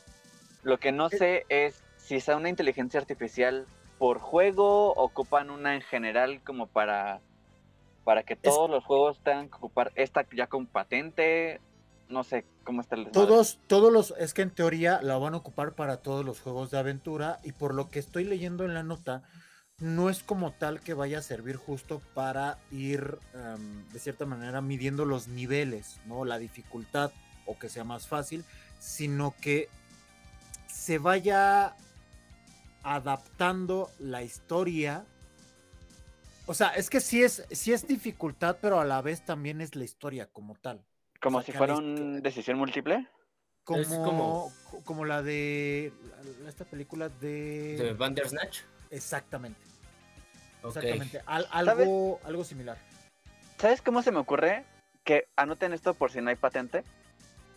Lo que no sé es si sea una inteligencia artificial por juego, ocupan una en general como para para que todos los juegos tengan que ocupar esta ya con patente. No sé cómo está el Todos, todos los, es que en teoría la van a ocupar para todos los juegos de aventura y por lo que estoy leyendo en la nota, no es como tal que vaya a servir justo para ir em, de cierta manera midiendo los niveles, ¿no? La dificultad o que sea más fácil, sino que se vaya adaptando la historia o sea, es que sí es, sí es dificultad, pero a la vez también es la historia como tal. ¿Como si fuera una decisión múltiple? Como, como... la de esta película de... ¿De Bandersnatch? Exactamente. Exactamente. algo, algo similar. ¿Sabes cómo se me ocurre? Que anoten esto por si no hay patente.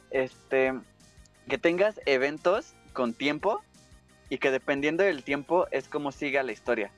Este, que tengas eventos con tiempo y que dependiendo del tiempo es como siga la historia.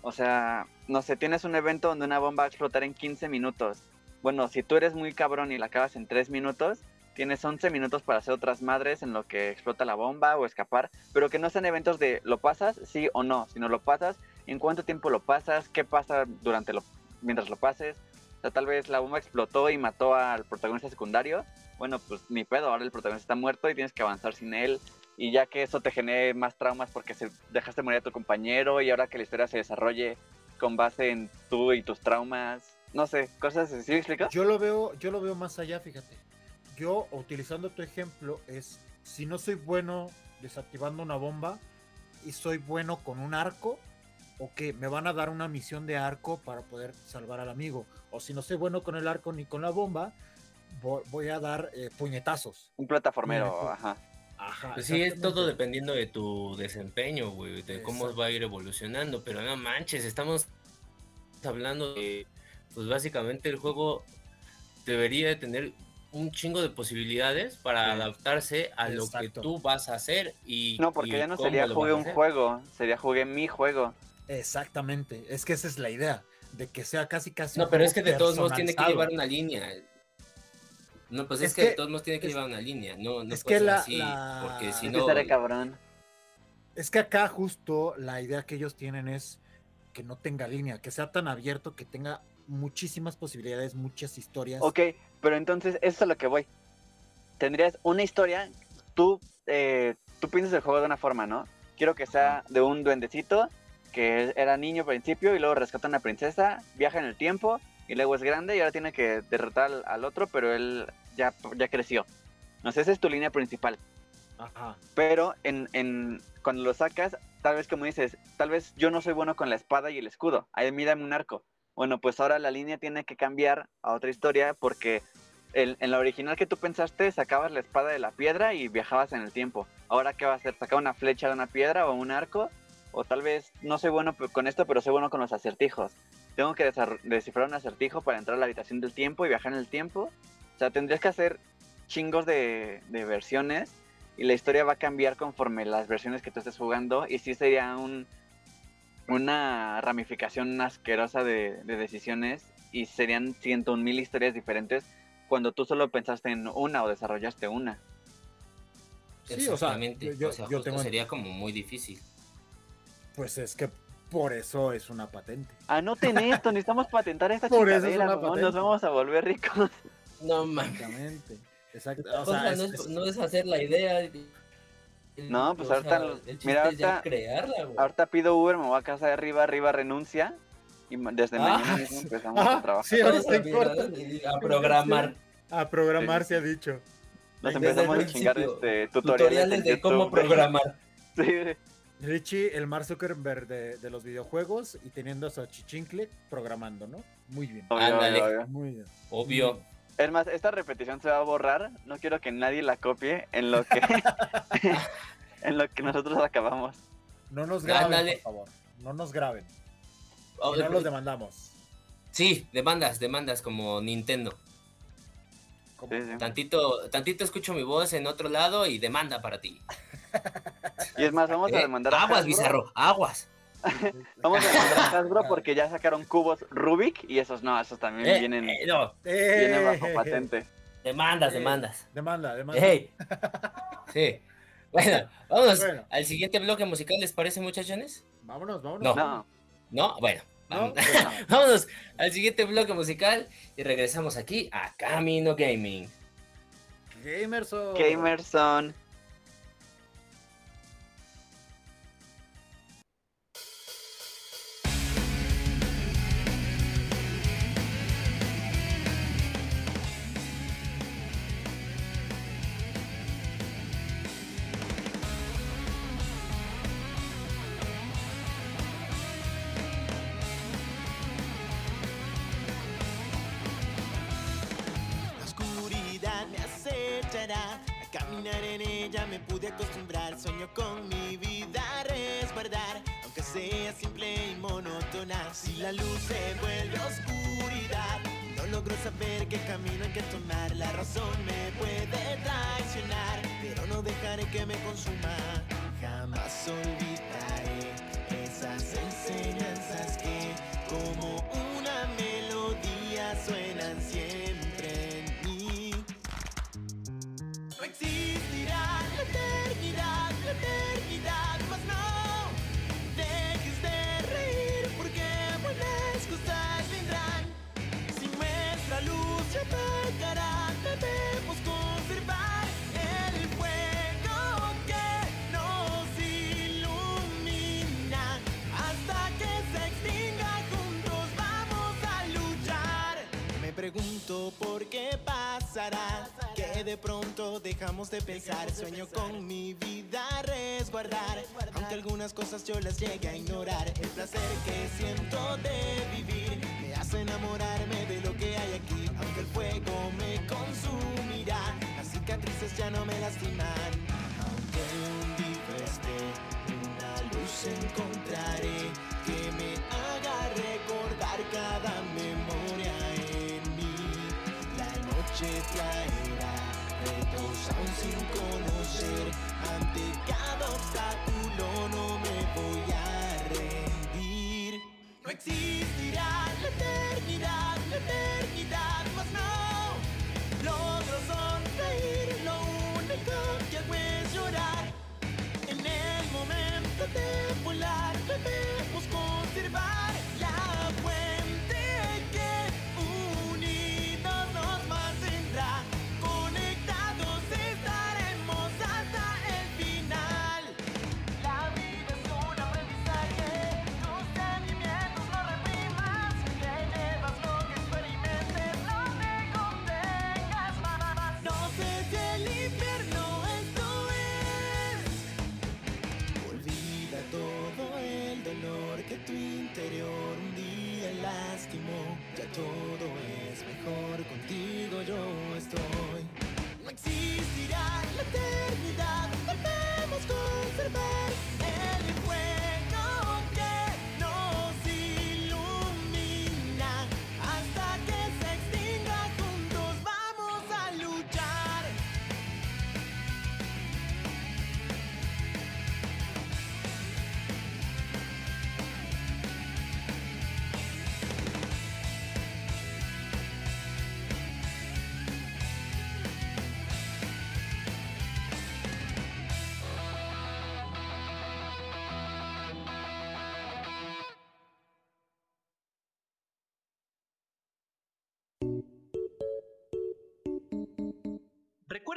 O sea, no sé, tienes un evento donde una bomba va a explotar en 15 minutos. Bueno, si tú eres muy cabrón y la acabas en 3 minutos, tienes 11 minutos para hacer otras madres en lo que explota la bomba o escapar, pero que no sean eventos de lo pasas, sí o no, sino lo pasas, en cuánto tiempo lo pasas, qué pasa durante lo mientras lo pases. O sea, tal vez la bomba explotó y mató al protagonista secundario. Bueno, pues ni pedo, ahora el protagonista está muerto y tienes que avanzar sin él y ya que eso te genere más traumas porque se dejaste morir a tu compañero y ahora que la historia se desarrolle con base en tú y tus traumas, no sé, cosas así, ¿sí me Yo lo veo, yo lo veo más allá, fíjate. Yo utilizando tu ejemplo es si no soy bueno desactivando una bomba y soy bueno con un arco, o que me van a dar una misión de arco para poder salvar al amigo. O si no soy bueno con el arco ni con la bomba, voy, a dar eh, puñetazos. Un plataformero, ajá. Pues sí, es todo dependiendo de tu desempeño, güey, de cómo va a ir evolucionando, pero no manches, estamos hablando de, pues básicamente el juego debería de tener un chingo de posibilidades para adaptarse a lo que tú vas a hacer y no porque ya no sería jugué un juego sería jugué mi juego. Exactamente es que esa es la idea de que sea casi casi no pero es que de todos modos tiene que llevar una línea. No, pues es, que, de todos modos tiene que llevar una línea, no, no es que la, así, porque si no... cabrón. Es que acá justo la idea que ellos tienen es que no tenga línea, que sea tan abierto, que tenga muchísimas posibilidades, muchas historias. Ok, pero entonces eso es a lo que voy. Tendrías una historia, tú, eh, tú piensas el juego de una forma, ¿no? Quiero que sea de un duendecito que era niño al principio y luego rescata a una princesa, viaja en el tiempo y luego es grande y ahora tiene que derrotar al otro, pero él ya, ya creció. No sé, esa es tu línea principal. Ajá. Pero en, en, cuando lo sacas, tal vez como dices, tal vez yo no soy bueno con la espada y el escudo. Ahí mírame un arco. Bueno, pues ahora la línea tiene que cambiar a otra historia porque en la original que tú pensaste sacabas la espada de la piedra y viajabas en el tiempo. Ahora qué va a hacer? ¿Sacar una flecha de una piedra o un arco? O tal vez no soy bueno con esto, pero soy bueno con los acertijos. Tengo que descifrar un acertijo para entrar a la habitación del tiempo y viajar en el tiempo sea, tendrías que hacer chingos de, versiones y la historia va a cambiar conforme las versiones que tú estés jugando y sí sería un, una ramificación asquerosa de, decisiones y serían ciento mil historias diferentes cuando tú solo pensaste en una o desarrollaste una. Sí, o sea, yo, tengo... sería como muy difícil. Pues es que por eso es una patente. Anoten esto, necesitamos patentar esta por nos vamos a volver ricos. No Exactamente. Exacto. O sea, no, es, hacer la idea. No, pues ahorita, mira, ahorita, ahorita pido Uber, me voy a casa de arriba, arriba renuncia y desde ah, mañana mismo empezamos a trabajar. Sí, A programar. A programar se ha dicho. Nos empezamos a chingar este, tutoriales, de cómo programar. sí. Richie, el Mark Zuckerberg de, de, los videojuegos y teniendo a su chichincle programando, ¿no? Muy bien. Ándale. Muy bien. Obvio. Es más, esta repetición se va a borrar. No quiero que nadie la copie en lo que en lo que nosotros acabamos. No nos graben, por favor. No nos graben. no los demandamos. Sí, demandas, demandas como Nintendo. Tantito, tantito escucho mi voz en otro lado y demanda para ti. Y es más, vamos a demandar Aguas, Bizarro, aguas. Vamos a Hasbro porque ya sacaron cubos Rubik y esos no, esos también Eh, vienen, eh, no. vienen bajo Eh, patente. Demandas, Eh, demandas. Demanda, demanda. Sí. Bueno, vamos Bueno. al siguiente bloque musical, ¿les parece, muchachones? Vámonos, vámonos. No. No, ¿No? Bueno. ¿No? vamos- Vámonos al siguiente bloque musical y regresamos aquí a Camino Gaming. Gamerson. Gamerson. En ella me pude acostumbrar. Sueño con mi vida resguardar. Aunque sea simple y monótona. Si la luz se vuelve oscuridad. No logro saber qué camino hay que tomar. La razón me puede traicionar. Pero no dejaré que me consuma. Jamás olvidaré esas enseñanzas que como una melodía suenan siempre en mí. No existirá pregunto por qué pasará que de pronto dejamos de pensar. Sueño con mi vida resguardar, aunque algunas cosas yo las llegue a ignorar. El placer que siento de vivir me hace enamorarme de lo que hay aquí, aunque el fuego me consumirá. Las cicatrices ya no me lastiman, aunque hundido esté, una luz encontraré noche traerá retos aún sin conocer. Ante cada obstáculo no me voy a rendir. No existirá la eternidad, la eternidad,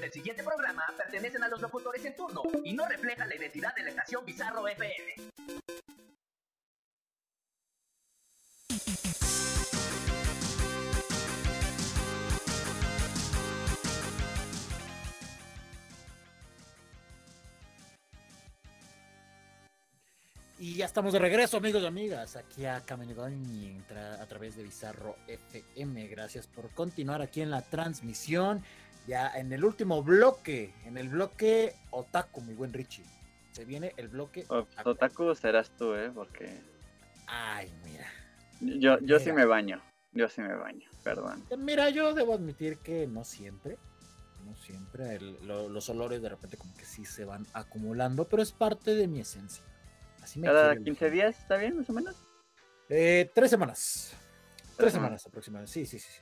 del siguiente programa pertenecen a los locutores en turno y no reflejan la identidad de la estación Bizarro FM. Y ya estamos de regreso, amigos y amigas, aquí a Gaming a través de Bizarro FM. Gracias por continuar aquí en la transmisión. Ya en el último bloque, en el bloque Otaku, mi buen Richie. Se viene el bloque. Otaku serás tú, ¿eh? Porque. Ay, mira. Yo, yo sí me baño. Yo sí me baño, perdón. Mira, yo debo admitir que no siempre. No siempre. los olores de repente, como que sí se van acumulando, pero es parte de mi esencia. ¿Cada 15 días está bien, más o menos? Eh, tres semanas. Tres semanas aproximadamente. Sí, sí, sí.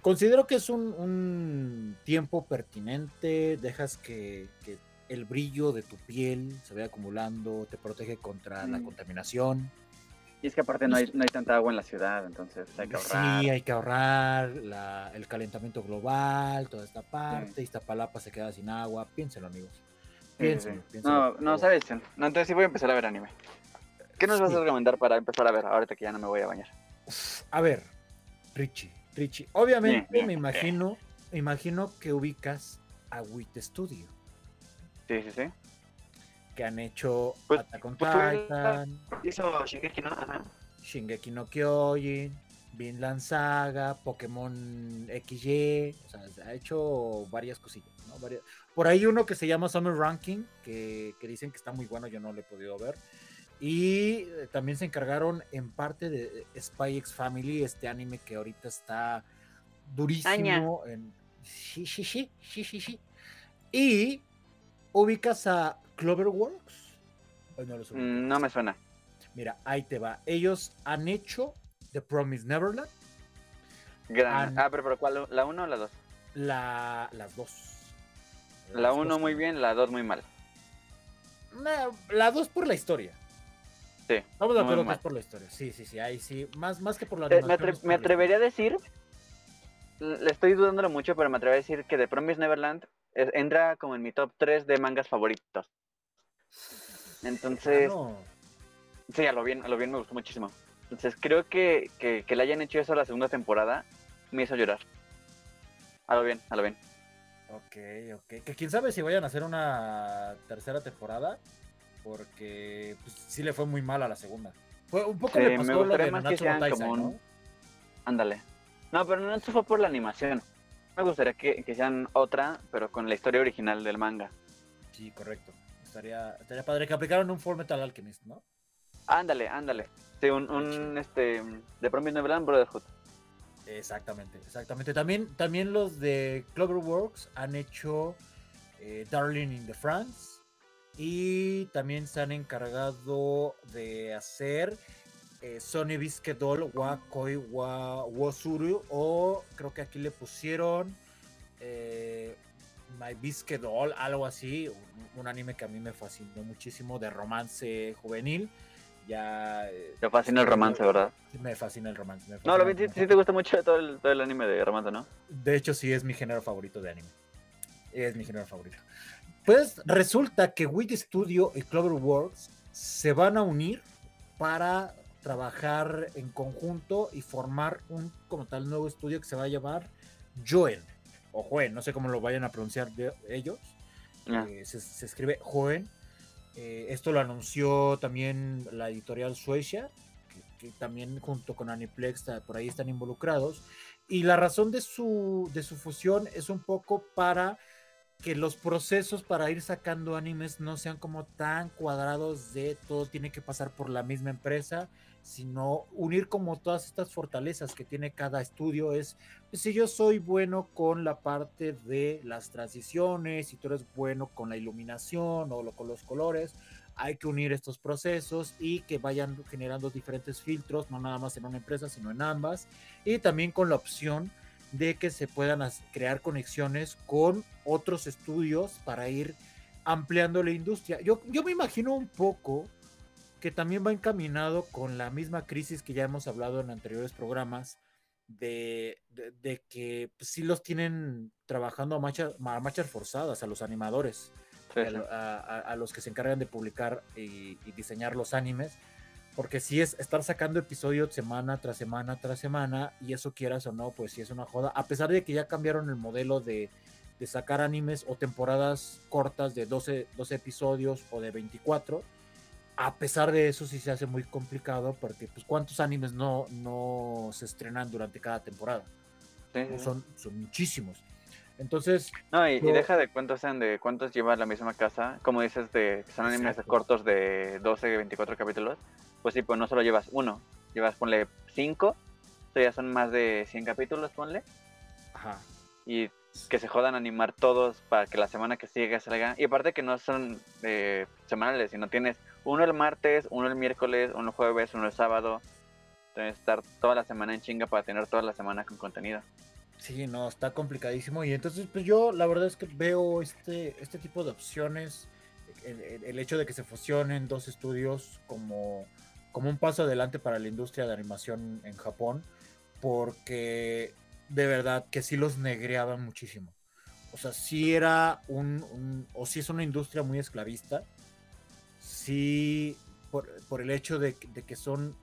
Considero que es un, tiempo pertinente. Dejas que, el brillo de tu piel se vaya acumulando, te protege contra la mm. contaminación. Y es que aparte no hay, no hay tanta agua en la ciudad, entonces hay que ahorrar. Sí, hay que ahorrar el calentamiento global, toda esta parte. esta palapa se queda sin agua. Piénselo, amigos. No, no, sabes. No, entonces sí voy a empezar a ver anime. ¿Qué nos vas a recomendar para empezar a ver ahorita que ya no me voy a bañar? A ver, Richie, Richie. Obviamente me imagino, me imagino que ubicas a WIT Studio. Sí, sí, sí. Que han hecho pues, Attack on pues, Titan. Hizo Shingeki no, Shingeki no Kyojin, Vinland Saga, Pokémon XY. O sea, ha hecho varias cosillas, ¿no? Varias, por ahí uno que se llama Summer Ranking, que, dicen que está muy bueno, yo no lo he podido ver. Y eh, también se encargaron en parte de Spy X Family, este anime que ahorita está durísimo. En... Sí, sí, sí, sí, sí, sí. Y ubicas a Cloverworks. No, mm, no me suena. Mira, ahí te va. Ellos han hecho The Promise Neverland. Gran. Ah, pero, pero ¿cuál? ¿La 1 o la 2? La, las dos. La 1 muy bien, la 2 muy mal. La 2 por la historia. Sí. Vamos a ver más por la historia. Sí, sí, sí. Ahí sí. Más, más que por la eh, me, atrevería a decir. Le estoy dudándolo mucho, pero me atrevería a decir que The Promise Neverland entra como en mi top 3 de mangas favoritos. Entonces. Sí, a lo bien, a lo bien me gustó muchísimo. Entonces creo que, que, que le hayan hecho eso a la segunda temporada me hizo llorar. A lo bien, a lo bien. Ok, ok. Que quién sabe si vayan a hacer una tercera temporada. Porque pues, sí le fue muy mal a la segunda. Fue un poco le pasó lo de sean como ¿no? Ándale. No, pero no fue por la animación. Me gustaría que, que, sean otra, pero con la historia original del manga. Sí, correcto. Estaría, estaría padre que aplicaran un Full Metal Alchemist, ¿no? Ándale, ándale. Sí, un, un este, de Promise Neverland Brotherhood. Exactamente, exactamente. También, también los de Cloverworks han hecho eh, Darling in the France y también se han encargado de hacer eh, Sony Bisque Doll wa Koi wa Wosuru o creo que aquí le pusieron eh, My Bisque Doll, algo así, un, anime que a mí me fascinó muchísimo de romance juvenil ya... Eh, te fascina el romance, ¿verdad? Me fascina el romance. no, lo vi, sí, te gusta mucho todo el, todo el anime de romance, ¿no? De hecho, sí, es mi género favorito de anime. Es mi género favorito. Pues resulta que Wit Studio y Cloverworks se van a unir para trabajar en conjunto y formar un como tal nuevo estudio que se va a llamar Joen o Joen, no sé cómo lo vayan a pronunciar de ellos. Ah. Eh, se, se, escribe Joen eh, esto lo anunció también la editorial Suecia, que, también junto con Aniplex por ahí están involucrados. Y la razón de su, de su fusión es un poco para que los procesos para ir sacando animes no sean como tan cuadrados de todo tiene que pasar por la misma empresa sino unir como todas estas fortalezas que tiene cada estudio es, pues, si yo soy bueno con la parte de las transiciones, si tú eres bueno con la iluminación o con los colores, hay que unir estos procesos y que vayan generando diferentes filtros, no nada más en una empresa, sino en ambas, y también con la opción de que se puedan crear conexiones con otros estudios para ir ampliando la industria. Yo, yo me imagino un poco que también va encaminado con la misma crisis que ya hemos hablado en anteriores programas, de, que pues, sí los tienen trabajando a, marchas forzadas a los animadores, A, los que se encargan de publicar y, diseñar los animes, porque si es estar sacando episodios semana tras semana tras semana, y eso quieras o no, pues sí es una joda, a pesar de que ya cambiaron el modelo de, de sacar animes o temporadas cortas de 12, 12 episodios o de 24 a pesar de eso sí se hace muy complicado porque pues cuántos animes no, no se estrenan durante cada temporada. Son, son muchísimos. Entonces. No, y, deja de cuántos sean, de cuántos lleva la misma casa. Como dices, de son animes cortos de 12, 24 capítulos. Pues sí, pues no solo llevas uno, llevas, ponle, cinco. O ya son más de 100 capítulos, ponle. Ajá. Y que se jodan a animar todos para que la semana que sigue salga. Y aparte que no son eh, semanales, sino tienes uno el martes, uno el miércoles, uno el jueves, uno el sábado. Tienes que estar toda la semana en chinga para tener toda la semana con contenido. Sí, no, está complicadísimo. Y entonces, pues yo la verdad es que veo este, este tipo de opciones, el, hecho de que se fusionen dos estudios como, como un paso adelante para la industria de animación en Japón, porque de verdad que sí los negreaban muchísimo. O sea, sí era un, o sí es una industria muy esclavista, sí por, el hecho de, que son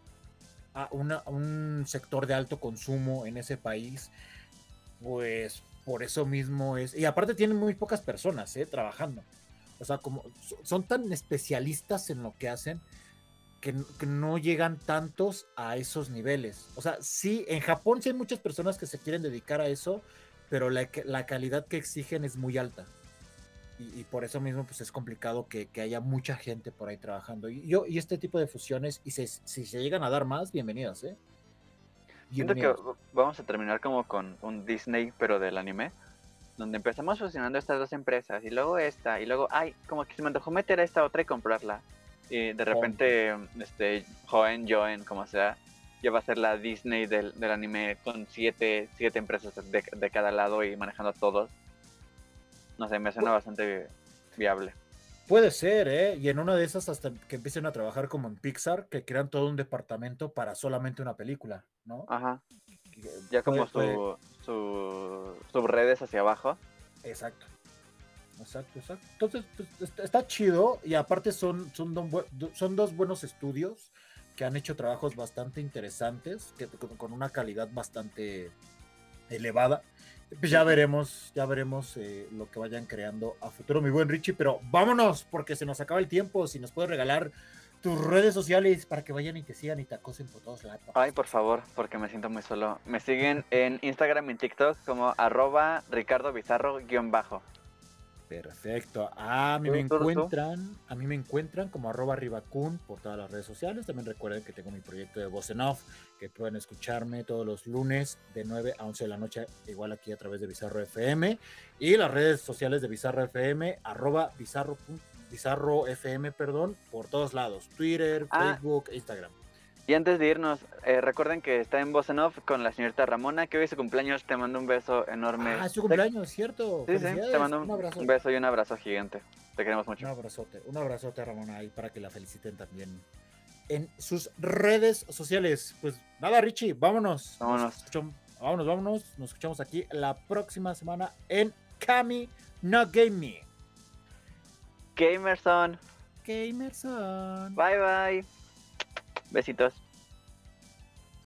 a un sector de alto consumo en ese país pues por eso mismo es. Y aparte tienen muy pocas personas, ¿eh? Trabajando. O sea, como son tan especialistas en lo que hacen que, no llegan tantos a esos niveles. O sea, sí, en Japón sí hay muchas personas que se quieren dedicar a eso, pero la, calidad que exigen es muy alta. Y, por eso mismo pues es complicado que, haya mucha gente por ahí trabajando. Y, yo, y este tipo de fusiones, y si se llegan a dar más, bienvenidas, ¿eh? Siento que vamos a terminar como con un Disney, pero del anime, donde empezamos fusionando estas dos empresas y luego esta, y luego, ay, como que se me antojó meter a esta otra y comprarla. Y de repente, este, Joen, Joen, como sea, ya va a ser la Disney del, anime con siete, siete empresas de, cada lado y manejando a todos. No sé, me suena bastante viable. Puede ser, ¿eh? Y en una de esas hasta que empiecen a trabajar como en Pixar, que crean todo un departamento para solamente una película, ¿no? Ajá. Ya como su, su, subredes hacia abajo. Exacto. Exacto, exacto. Entonces, pues, está chido y aparte son, son, son dos buenos estudios que han hecho trabajos bastante interesantes, que, con una calidad bastante elevada. Pues ya veremos, ya veremos eh, lo que vayan creando a futuro, mi buen Richie, pero vámonos, porque se nos acaba el tiempo, si nos puedes regalar tus redes sociales para que vayan y te sigan y te acosen por todos lados. Ay, por favor, porque me siento muy solo. Me siguen en Instagram y TikTok como arroba Ricardo Bizarro-bajo. Perfecto. A mí me encuentran, a mí me encuentran como arroba ribacun por todas las redes sociales. También recuerden que tengo mi proyecto de voz en off, que pueden escucharme todos los lunes de 9 a 11 de la noche, igual aquí a través de Bizarro FM. Y las redes sociales de Bizarro FM, arroba bizarro, bizarro FM, perdón, por todos lados. Twitter, ah. Facebook, Instagram. Y antes de irnos, eh, recuerden que está en Voz en Off con la señorita Ramona, que hoy es su cumpleaños. Te mando un beso enorme. Ah, es su cumpleaños, ¿cierto? Sí, sí, te mando un, beso y un abrazo gigante. Te queremos mucho. Un abrazote, un abrazote a Ramona ahí para que la feliciten también en sus redes sociales. Pues nada, Richie, vámonos. Vámonos. vámonos, vámonos. Nos escuchamos aquí la próxima semana en Kami No Game Me. Gamerson. Gamerson. Bye bye. Besitos.